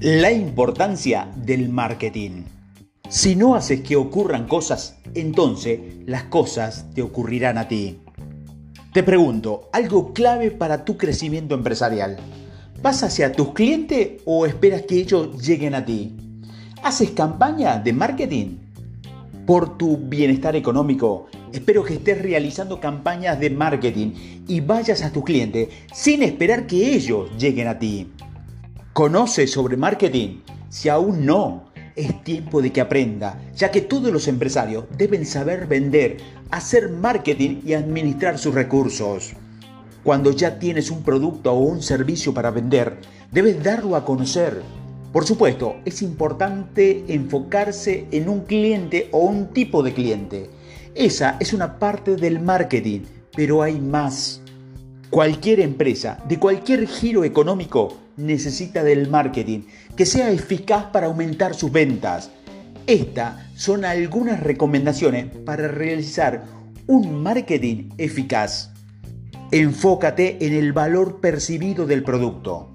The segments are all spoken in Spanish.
La importancia del marketing. Si no haces que ocurran cosas, entonces las cosas te ocurrirán a ti. Te pregunto, algo clave para tu crecimiento empresarial. ¿Vas hacia tus clientes o esperas que ellos lleguen a ti? ¿Haces campaña de marketing? Por tu bienestar económico, espero que estés realizando campañas de marketing y vayas a tus clientes sin esperar que ellos lleguen a ti. ¿Conoce sobre marketing? Si aún no, es tiempo de que aprenda, ya que todos los empresarios deben saber vender, hacer marketing y administrar sus recursos. Cuando ya tienes un producto o un servicio para vender, debes darlo a conocer. Por supuesto, es importante enfocarse en un cliente o un tipo de cliente. Esa es una parte del marketing, pero hay más. Cualquier empresa de cualquier giro económico necesita del marketing que sea eficaz para aumentar sus ventas. Estas son algunas recomendaciones para realizar un marketing eficaz. Enfócate en el valor percibido del producto.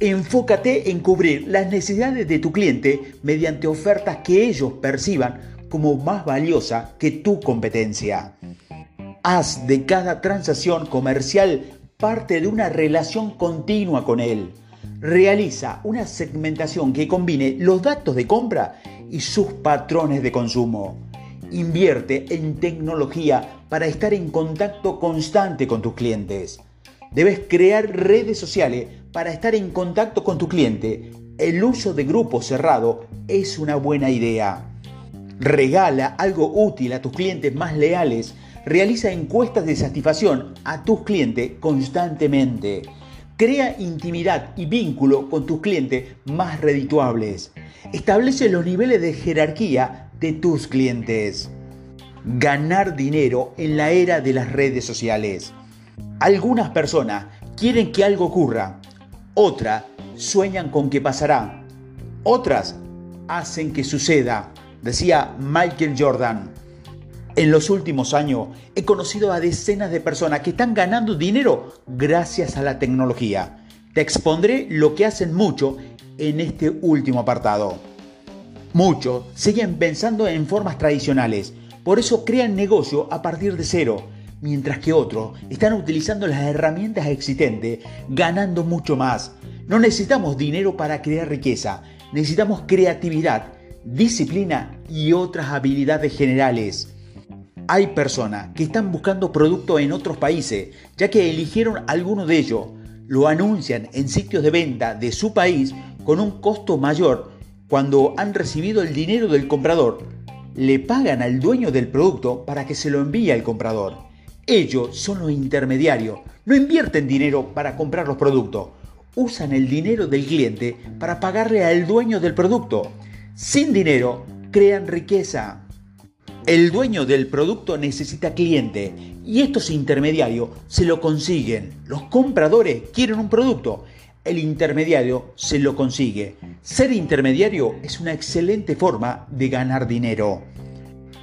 Enfócate en cubrir las necesidades de tu cliente mediante ofertas que ellos perciban como más valiosa que tu competencia. Haz de cada transacción comercial parte de una relación continua con él. Realiza una segmentación que combine los datos de compra y sus patrones de consumo. Invierte en tecnología para estar en contacto constante con tus clientes. Debes crear redes sociales para estar en contacto con tu cliente. El uso de grupo cerrado es una buena idea. Regala algo útil a tus clientes más leales Realiza encuestas de satisfacción a tus clientes constantemente. Crea intimidad y vínculo con tus clientes más redituables. Establece los niveles de jerarquía de tus clientes. Ganar dinero en la era de las redes sociales. Algunas personas quieren que algo ocurra. Otras sueñan con que pasará. Otras hacen que suceda, decía Michael Jordan. En los últimos años he conocido a decenas de personas que están ganando dinero gracias a la tecnología. Te expondré lo que hacen mucho en este último apartado. Muchos siguen pensando en formas tradicionales, por eso crean negocio a partir de cero, mientras que otros están utilizando las herramientas existentes, ganando mucho más. No necesitamos dinero para crear riqueza, necesitamos creatividad, disciplina y otras habilidades generales. Hay personas que están buscando productos en otros países, ya que eligieron alguno de ellos. Lo anuncian en sitios de venta de su país con un costo mayor cuando han recibido el dinero del comprador. Le pagan al dueño del producto para que se lo envíe al comprador. Ellos son los intermediarios. No invierten dinero para comprar los productos. Usan el dinero del cliente para pagarle al dueño del producto. Sin dinero, crean riqueza. El dueño del producto necesita cliente y estos intermediarios se lo consiguen. Los compradores quieren un producto, el intermediario se lo consigue. Ser intermediario es una excelente forma de ganar dinero.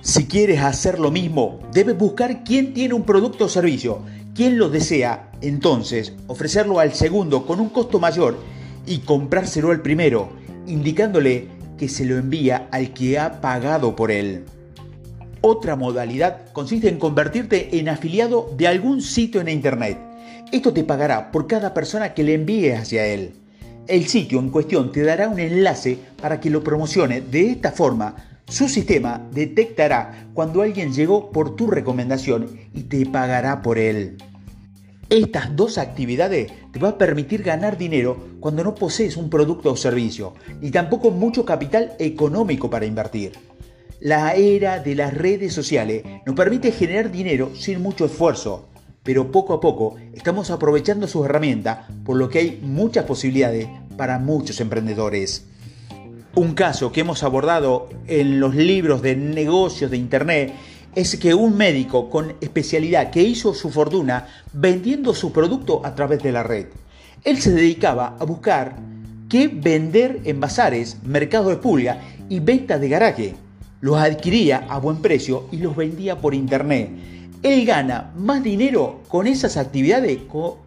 Si quieres hacer lo mismo, debes buscar quién tiene un producto o servicio, quién lo desea, entonces ofrecerlo al segundo con un costo mayor y comprárselo al primero, indicándole que se lo envía al que ha pagado por él. Otra modalidad consiste en convertirte en afiliado de algún sitio en Internet. Esto te pagará por cada persona que le envíes hacia él. El sitio en cuestión te dará un enlace para que lo promocione. De esta forma, su sistema detectará cuando alguien llegó por tu recomendación y te pagará por él. Estas dos actividades te van a permitir ganar dinero cuando no posees un producto o servicio, ni tampoco mucho capital económico para invertir. La era de las redes sociales nos permite generar dinero sin mucho esfuerzo, pero poco a poco estamos aprovechando sus herramientas, por lo que hay muchas posibilidades para muchos emprendedores. Un caso que hemos abordado en los libros de negocios de Internet es que un médico con especialidad que hizo su fortuna vendiendo su producto a través de la red. Él se dedicaba a buscar qué vender en bazares, mercados de pulga y ventas de garaje los adquiría a buen precio y los vendía por internet. Él gana más dinero con esas actividades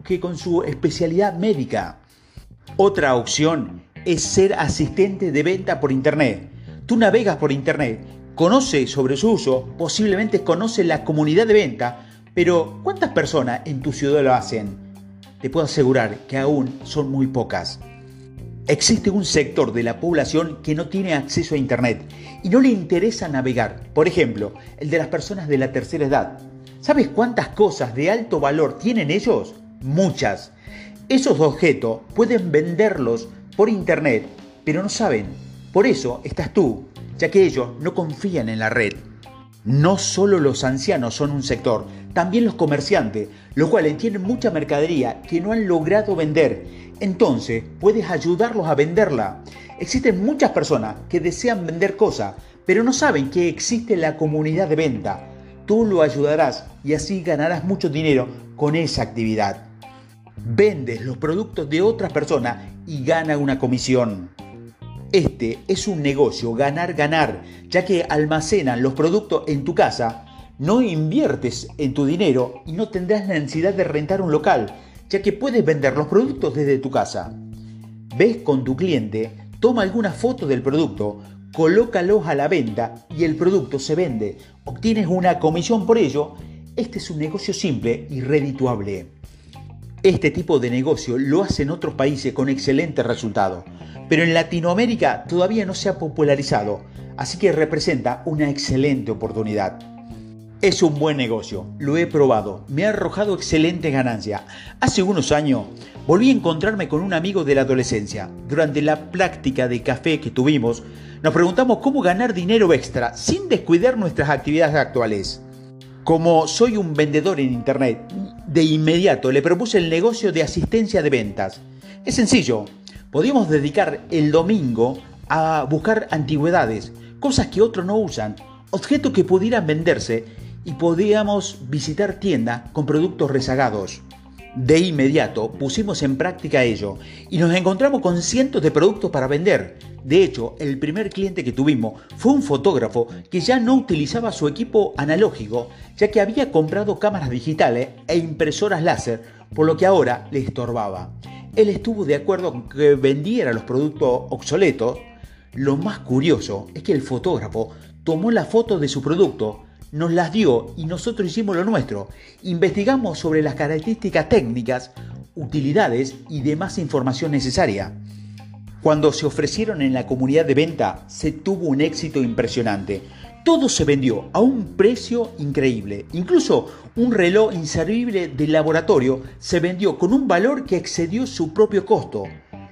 que con su especialidad médica. Otra opción es ser asistente de venta por Internet. Tú navegas por Internet, conoces sobre su uso, posiblemente conoces la comunidad de venta, pero ¿cuántas personas en tu ciudad lo hacen? Te puedo asegurar que aún son muy pocas. Existe un sector de la población que no tiene acceso a Internet y no le interesa navegar. Por ejemplo, el de las personas de la tercera edad. ¿Sabes cuántas cosas de alto valor tienen ellos? Muchas. Esos objetos pueden venderlos por Internet, pero no saben. Por eso estás tú, ya que ellos no confían en la red. No solo los ancianos son un sector, también los comerciantes, los cuales tienen mucha mercadería que no han logrado vender entonces puedes ayudarlos a venderla. Existen muchas personas que desean vender cosas, pero no saben que existe la comunidad de venta. Tú lo ayudarás y así ganarás mucho dinero con esa actividad. Vendes los productos de otras personas y gana una comisión. Este es un negocio ganar-ganar, ya que almacenan los productos en tu casa, no inviertes en tu dinero y no tendrás la necesidad de rentar un local, ya que puedes vender los productos desde tu casa. Ves con tu cliente, toma alguna foto del producto, colócalos a la venta y el producto se vende. Obtienes una comisión por ello. Este es un negocio simple y redituable. Este tipo de negocio lo hacen otros países con excelentes resultados, pero en Latinoamérica todavía no se ha popularizado, así que representa una excelente oportunidad. Es un buen negocio, lo he probado, me ha arrojado excelente ganancia. Hace unos años volví a encontrarme con un amigo de la adolescencia. Durante la práctica de café que tuvimos, nos preguntamos cómo ganar dinero extra sin descuidar nuestras actividades actuales. Como soy un vendedor en Internet, de inmediato le propuse el negocio de asistencia de ventas. Es sencillo, podíamos dedicar el domingo a buscar antigüedades, cosas que otros no usan, objetos que pudieran venderse y podíamos visitar tiendas con productos rezagados. De inmediato pusimos en práctica ello y nos encontramos con cientos de productos para vender. De hecho, el primer cliente que tuvimos fue un fotógrafo que ya no utilizaba su equipo analógico, ya que había comprado cámaras digitales e impresoras láser, por lo que ahora le estorbaba. Él estuvo de acuerdo con que vendiera los productos obsoletos. Lo más curioso es que el fotógrafo tomó la foto de su producto, nos las dio y nosotros hicimos lo nuestro. Investigamos sobre las características técnicas, utilidades y demás información necesaria. Cuando se ofrecieron en la comunidad de venta, se tuvo un éxito impresionante. Todo se vendió a un precio increíble. Incluso un reloj inservible de laboratorio se vendió con un valor que excedió su propio costo,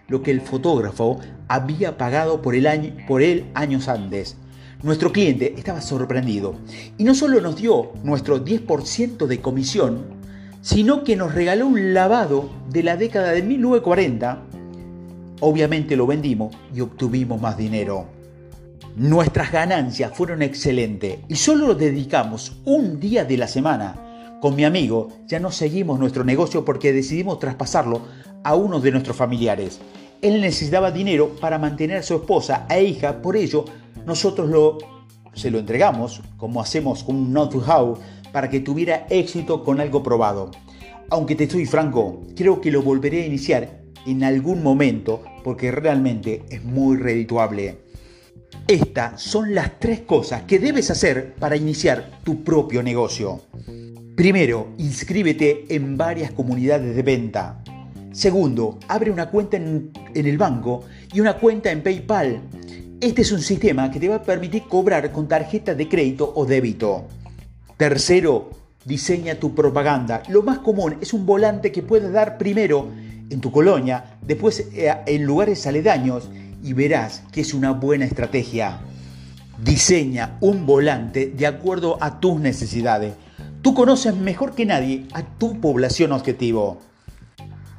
lo que el fotógrafo había pagado por, el año, por él años antes. Nuestro cliente estaba sorprendido y no solo nos dio nuestro 10% de comisión, sino que nos regaló un lavado de la década de 1940. Obviamente lo vendimos y obtuvimos más dinero. Nuestras ganancias fueron excelentes y solo dedicamos un día de la semana. Con mi amigo ya no seguimos nuestro negocio porque decidimos traspasarlo a uno de nuestros familiares. Él necesitaba dinero para mantener a su esposa e hija, por ello nosotros lo, se lo entregamos, como hacemos con un know-how, para que tuviera éxito con algo probado. Aunque te estoy franco, creo que lo volveré a iniciar en algún momento porque realmente es muy redituable. Estas son las tres cosas que debes hacer para iniciar tu propio negocio. Primero, inscríbete en varias comunidades de venta. Segundo, abre una cuenta en, en, el banco y una cuenta en PayPal. Este es un sistema que te va a permitir cobrar con tarjeta de crédito o débito. Tercero, diseña tu propaganda. Lo más común es un volante que puedes dar primero en tu colonia, después eh, en lugares aledaños y verás que es una buena estrategia. Diseña un volante de acuerdo a tus necesidades. Tú conoces mejor que nadie a tu población objetivo.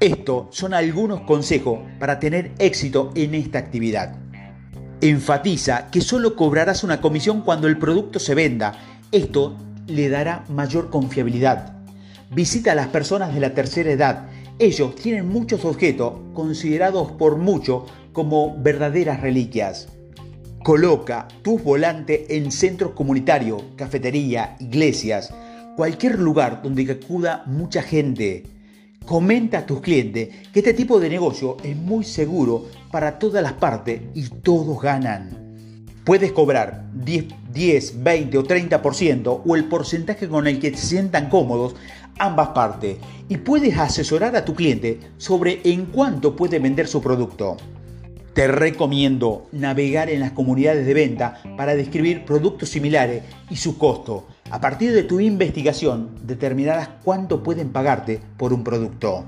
Estos son algunos consejos para tener éxito en esta actividad. Enfatiza que solo cobrarás una comisión cuando el producto se venda. Esto le dará mayor confiabilidad. Visita a las personas de la tercera edad. Ellos tienen muchos objetos considerados por muchos como verdaderas reliquias. Coloca tu volante en centros comunitarios, cafetería, iglesias, cualquier lugar donde acuda mucha gente. Comenta a tus clientes que este tipo de negocio es muy seguro para todas las partes y todos ganan. Puedes cobrar 10, 20 o 30% o el porcentaje con el que se sientan cómodos ambas partes y puedes asesorar a tu cliente sobre en cuánto puede vender su producto. Te recomiendo navegar en las comunidades de venta para describir productos similares y su costo. A partir de tu investigación determinarás cuánto pueden pagarte por un producto.